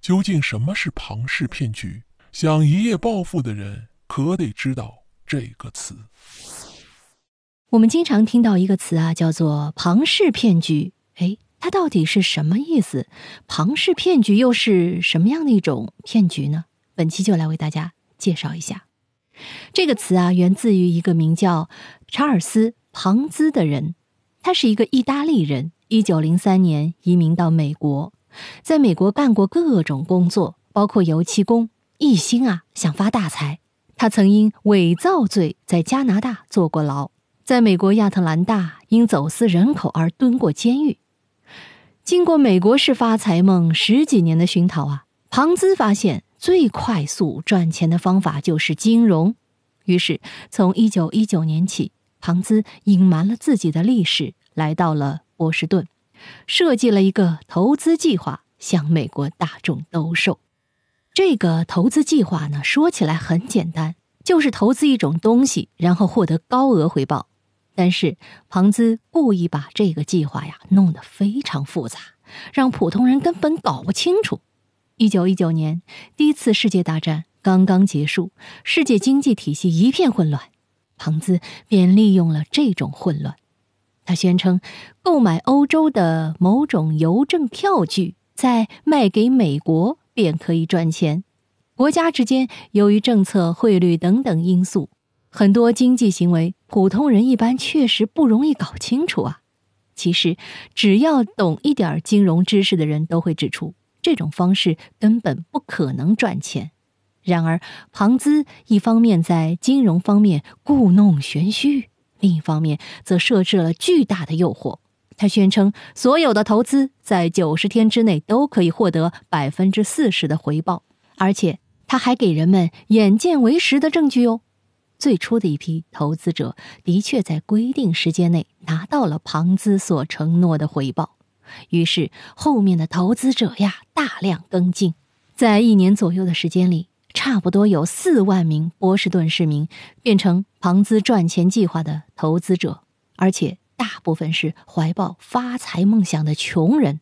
究竟什么是庞氏骗局？想一夜暴富的人可得知道这个词。我们经常听到一个词啊，叫做庞氏骗局。哎，它到底是什么意思？庞氏骗局又是什么样的一种骗局呢？本期就来为大家介绍一下。这个词啊，源自于一个名叫查尔斯·庞兹的人，他是一个意大利人，一九零三年移民到美国，在美国干过各种工作，包括油漆工，一心啊想发大财。他曾因伪造罪在加拿大坐过牢，在美国亚特兰大因走私人口而蹲过监狱。经过美国式发财梦十几年的熏陶啊，庞兹发现。最快速赚钱的方法就是金融，于是从一九一九年起，庞兹隐瞒了自己的历史，来到了波士顿，设计了一个投资计划，向美国大众兜售。这个投资计划呢，说起来很简单，就是投资一种东西，然后获得高额回报。但是庞兹故意把这个计划呀弄得非常复杂，让普通人根本搞不清楚。一九一九年，第一次世界大战刚刚结束，世界经济体系一片混乱。庞兹便利用了这种混乱，他宣称购买欧洲的某种邮政票据，再卖给美国便可以赚钱。国家之间由于政策、汇率等等因素，很多经济行为普通人一般确实不容易搞清楚啊。其实，只要懂一点金融知识的人都会指出。这种方式根本不可能赚钱。然而，庞兹一方面在金融方面故弄玄虚，另一方面则设置了巨大的诱惑。他宣称，所有的投资在九十天之内都可以获得百分之四十的回报，而且他还给人们眼见为实的证据哦。最初的一批投资者的确在规定时间内拿到了庞兹所承诺的回报。于是，后面的投资者呀大量跟进，在一年左右的时间里，差不多有四万名波士顿市民变成庞兹赚钱计划的投资者，而且大部分是怀抱发财梦想的穷人。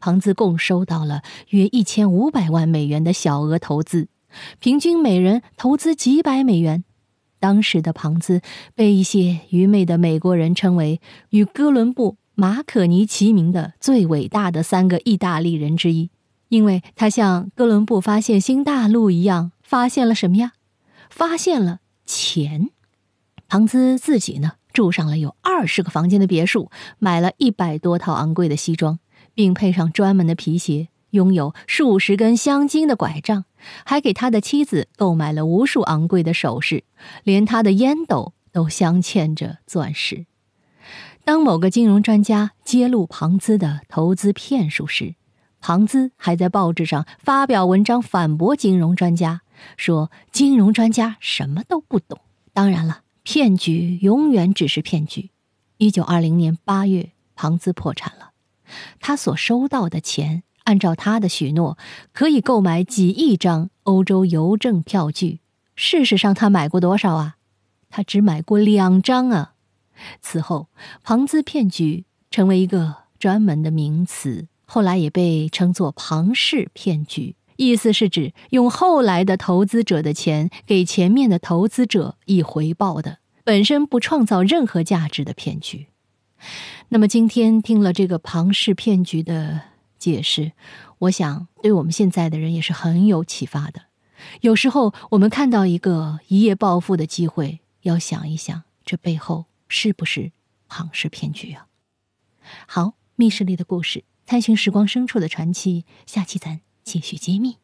庞兹共收到了约一千五百万美元的小额投资，平均每人投资几百美元。当时的庞兹被一些愚昧的美国人称为与哥伦布。马可尼齐名的最伟大的三个意大利人之一，因为他像哥伦布发现新大陆一样，发现了什么呀？发现了钱。庞兹自己呢，住上了有二十个房间的别墅，买了一百多套昂贵的西装，并配上专门的皮鞋，拥有数十根镶金的拐杖，还给他的妻子购买了无数昂贵的首饰，连他的烟斗都镶嵌着钻石。当某个金融专家揭露庞兹的投资骗术时，庞兹还在报纸上发表文章反驳金融专家，说金融专家什么都不懂。当然了，骗局永远只是骗局。一九二零年八月，庞兹破产了，他所收到的钱，按照他的许诺，可以购买几亿张欧洲邮政票据。事实上，他买过多少啊？他只买过两张啊。此后，庞兹骗局成为一个专门的名词，后来也被称作庞氏骗局，意思是指用后来的投资者的钱给前面的投资者以回报的，本身不创造任何价值的骗局。那么，今天听了这个庞氏骗局的解释，我想对我们现在的人也是很有启发的。有时候，我们看到一个一夜暴富的机会，要想一想这背后。是不是庞氏骗局啊？好，密室里的故事，探寻时光深处的传奇，下期咱继续揭秘。